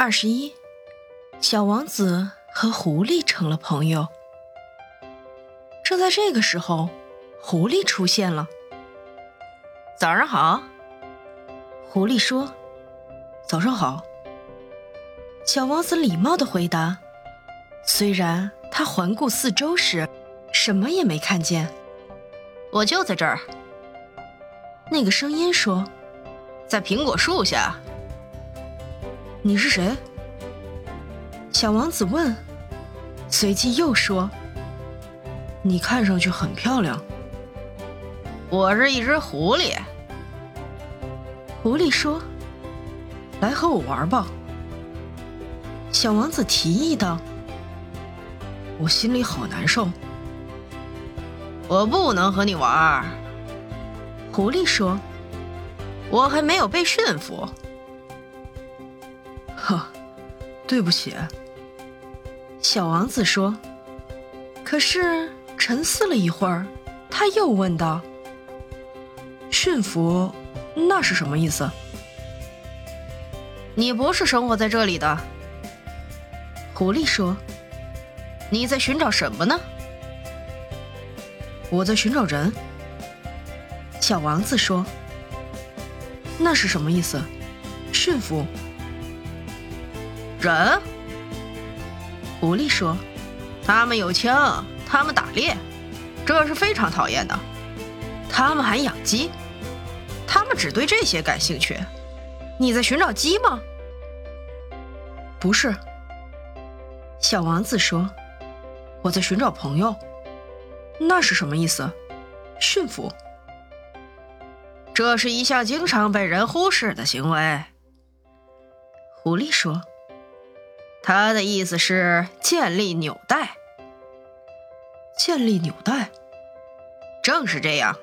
二十一，小王子和狐狸成了朋友。正在这个时候，狐狸出现了。早上好，狐狸说：“早上好。”小王子礼貌的回答，虽然他环顾四周时什么也没看见。我就在这儿。那个声音说：“在苹果树下。”你是谁？小王子问，随即又说：“你看上去很漂亮。”我是一只狐狸。狐狸说：“来和我玩吧。”小王子提议道：“我心里好难受。”我不能和你玩。狐狸说：“我还没有被驯服。”对不起。小王子说。可是沉思了一会儿，他又问道：“驯服，那是什么意思？”你不是生活在这里的。狐狸说：“你在寻找什么呢？”我在寻找人。小王子说：“那是什么意思？驯服。”人，狐狸说：“他们有枪，他们打猎，这是非常讨厌的。他们还养鸡，他们只对这些感兴趣。你在寻找鸡吗？”不是。小王子说：“我在寻找朋友。”那是什么意思？驯服。这是一项经常被人忽视的行为。狐狸说。他的意思是建立纽带。建立纽带，正是这样。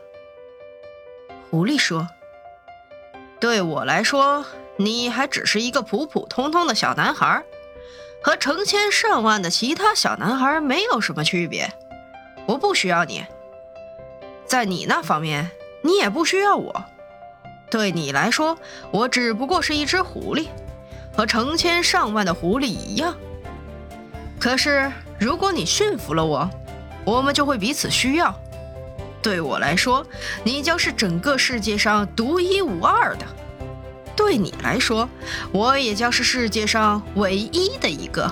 狐狸说：“对我来说，你还只是一个普普通通的小男孩，和成千上万的其他小男孩没有什么区别。我不需要你，在你那方面，你也不需要我。对你来说，我只不过是一只狐狸。”和成千上万的狐狸一样，可是如果你驯服了我，我们就会彼此需要。对我来说，你将是整个世界上独一无二的；对你来说，我也将是世界上唯一的一个。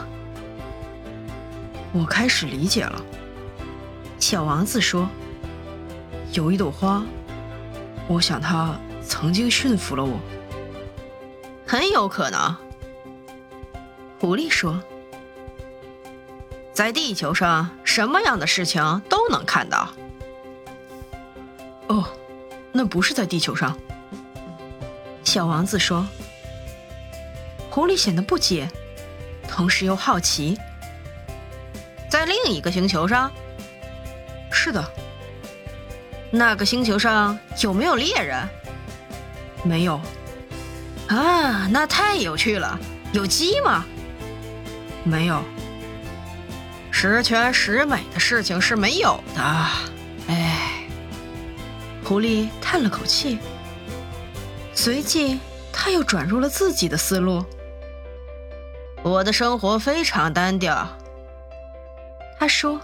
我开始理解了，小王子说：“有一朵花，我想它曾经驯服了我，很有可能。”狐狸说：“在地球上，什么样的事情都能看到。”哦，那不是在地球上。小王子说。狐狸显得不解，同时又好奇。在另一个星球上？是的。那个星球上有没有猎人？没有。啊，那太有趣了。有鸡吗？没有，十全十美的事情是没有的。哎，狐狸叹了口气，随即他又转入了自己的思路。我的生活非常单调，他说：“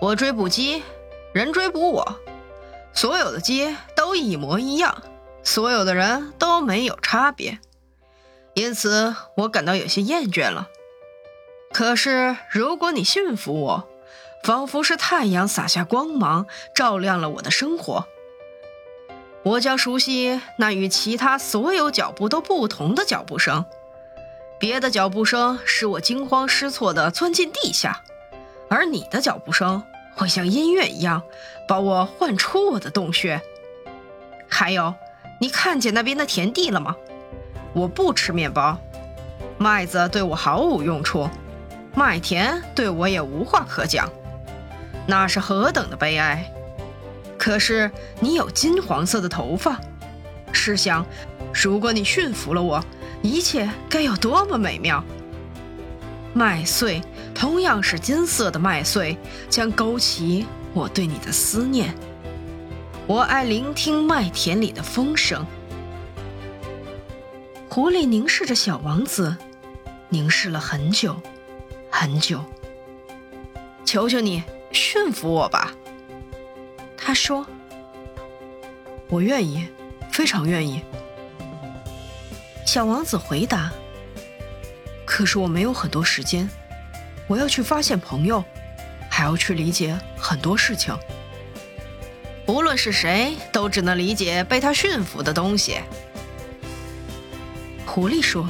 我追捕鸡，人追捕我，所有的鸡都一模一样，所有的人都没有差别，因此我感到有些厌倦了。”可是，如果你驯服我，仿佛是太阳洒下光芒，照亮了我的生活。我将熟悉那与其他所有脚步都不同的脚步声。别的脚步声使我惊慌失措地钻进地下，而你的脚步声会像音乐一样，把我唤出我的洞穴。还有，你看见那边的田地了吗？我不吃面包，麦子对我毫无用处。麦田对我也无话可讲，那是何等的悲哀！可是你有金黄色的头发，试想，如果你驯服了我，一切该有多么美妙！麦穗同样是金色的麦穗，将勾起我对你的思念。我爱聆听麦田里的风声。狐狸凝视着小王子，凝视了很久，很久。求求你驯服我吧，他说。我愿意，非常愿意。小王子回答。可是我没有很多时间，我要去发现朋友，还要去理解很多事情。无论是谁，都只能理解被他驯服的东西。狐狸说：“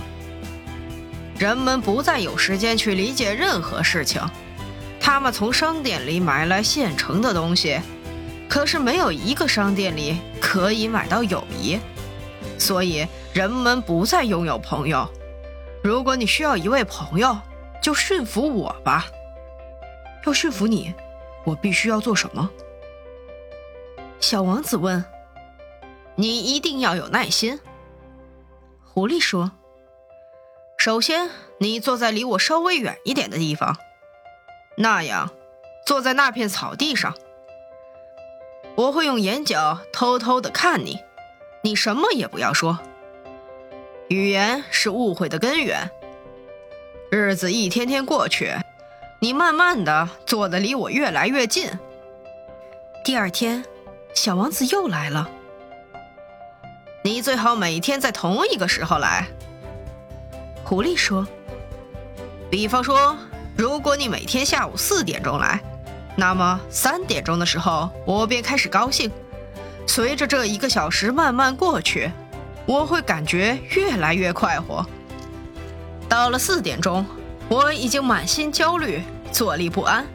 人们不再有时间去理解任何事情，他们从商店里买来现成的东西，可是没有一个商店里可以买到友谊，所以人们不再拥有朋友。如果你需要一位朋友，就驯服我吧。要驯服你，我必须要做什么？”小王子问：“你一定要有耐心。”狐狸说：“首先，你坐在离我稍微远一点的地方，那样，坐在那片草地上。我会用眼角偷偷的看你，你什么也不要说。语言是误会的根源。日子一天天过去，你慢慢的坐的离我越来越近。第二天，小王子又来了。”你最好每天在同一个时候来。”狐狸说。“比方说，如果你每天下午四点钟来，那么三点钟的时候我便开始高兴。随着这一个小时慢慢过去，我会感觉越来越快活。到了四点钟，我已经满心焦虑，坐立不安。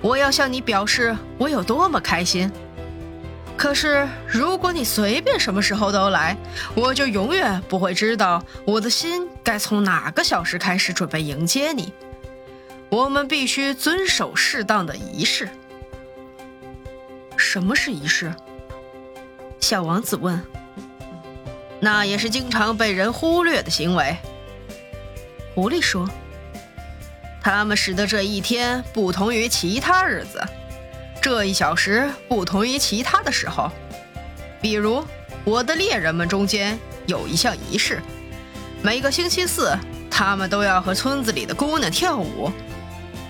我要向你表示我有多么开心。”可是，如果你随便什么时候都来，我就永远不会知道我的心该从哪个小时开始准备迎接你。我们必须遵守适当的仪式。什么是仪式？小王子问。那也是经常被人忽略的行为。狐狸说。他们使得这一天不同于其他日子。这一小时不同于其他的时候，比如我的猎人们中间有一项仪式，每个星期四他们都要和村子里的姑娘跳舞。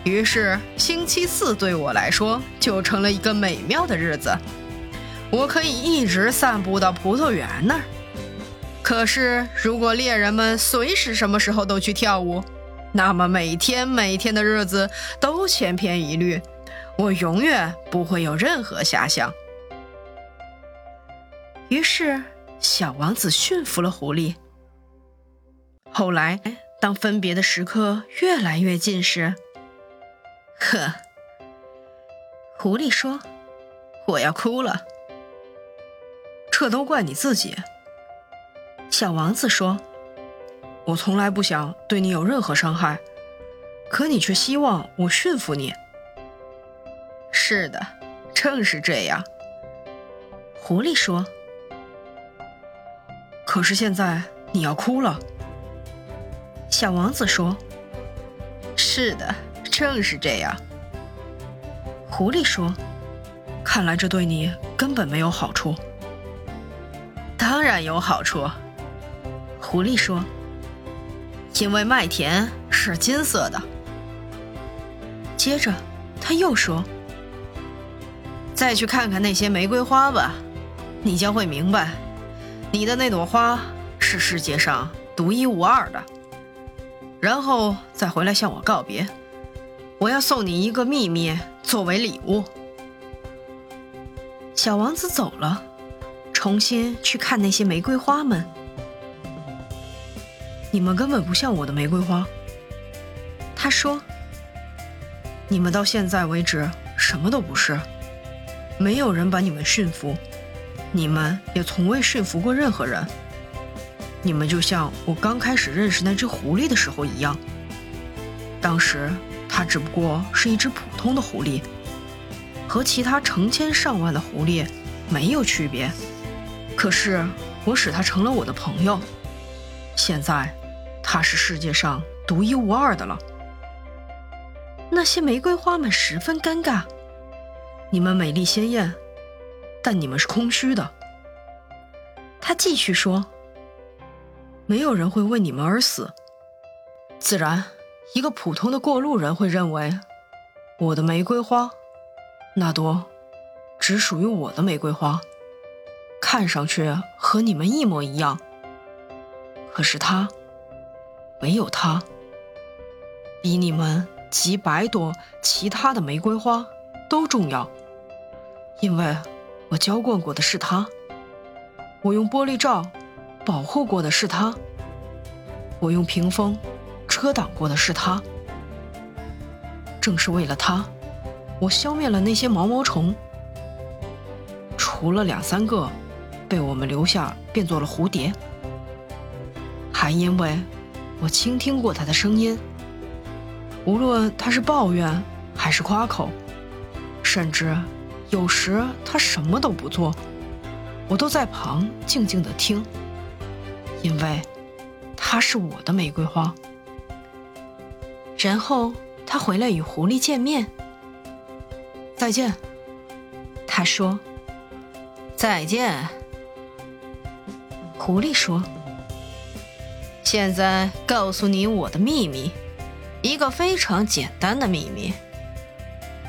于是星期四对我来说就成了一个美妙的日子，我可以一直散步到葡萄园那儿。可是如果猎人们随时什么时候都去跳舞，那么每天每天的日子都千篇一律。我永远不会有任何遐想。于是，小王子驯服了狐狸。后来，当分别的时刻越来越近时，呵，狐狸说：“我要哭了。”这都怪你自己。小王子说：“我从来不想对你有任何伤害，可你却希望我驯服你。”是的，正是这样。狐狸说：“可是现在你要哭了。”小王子说：“是的，正是这样。”狐狸说：“看来这对你根本没有好处。”当然有好处。狐狸说：“因为麦田是金色的。”接着他又说。再去看看那些玫瑰花吧，你将会明白，你的那朵花是世界上独一无二的。然后再回来向我告别，我要送你一个秘密作为礼物。小王子走了，重新去看那些玫瑰花们。你们根本不像我的玫瑰花，他说。你们到现在为止什么都不是。没有人把你们驯服，你们也从未驯服过任何人。你们就像我刚开始认识那只狐狸的时候一样，当时它只不过是一只普通的狐狸，和其他成千上万的狐狸没有区别。可是我使它成了我的朋友，现在它是世界上独一无二的了。那些玫瑰花们十分尴尬。你们美丽鲜艳，但你们是空虚的。他继续说：“没有人会为你们而死。自然，一个普通的过路人会认为，我的玫瑰花，那朵只属于我的玫瑰花，看上去和你们一模一样。可是它，没有它，比你们几百朵其他的玫瑰花都重要，因为我浇灌过的是它，我用玻璃罩保护过的是他，我用屏风遮挡过的是他。正是为了他，我消灭了那些毛毛虫，除了两三个被我们留下变做了蝴蝶。还因为，我倾听过他的声音，无论他是抱怨还是夸口，甚至有时他什么都不做，我都在旁静静的听，因为它是我的玫瑰花。然后他回来与狐狸见面，再见，他说：“再见。”狐狸说。现在告诉你我的秘密，一个非常简单的秘密。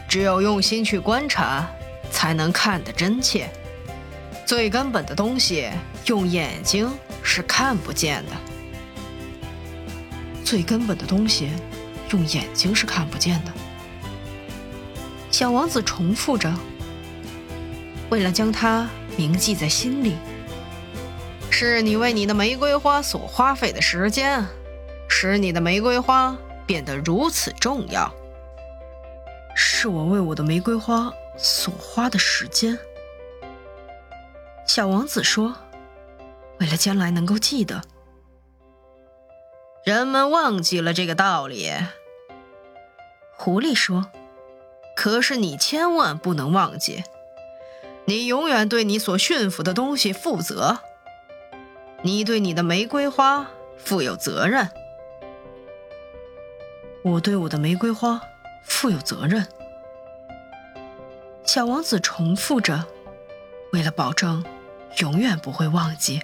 只有用心去观察，才能看得真切。最根本的东西，用眼睛是看不见的。最根本的东西，用眼睛是看不见的。小王子重复着，为了将它铭记在心里。是你为你的玫瑰花所花费的时间，使你的玫瑰花变得如此重要。是我为我的玫瑰花所花的时间。小王子说：“为了将来能够记得。”人们忘记了这个道理。狐狸说：“可是你千万不能忘记，你永远对你所驯服的东西负责。”你对你的玫瑰花负有责任，我对我的玫瑰花负有责任。小王子重复着，为了保证永远不会忘记。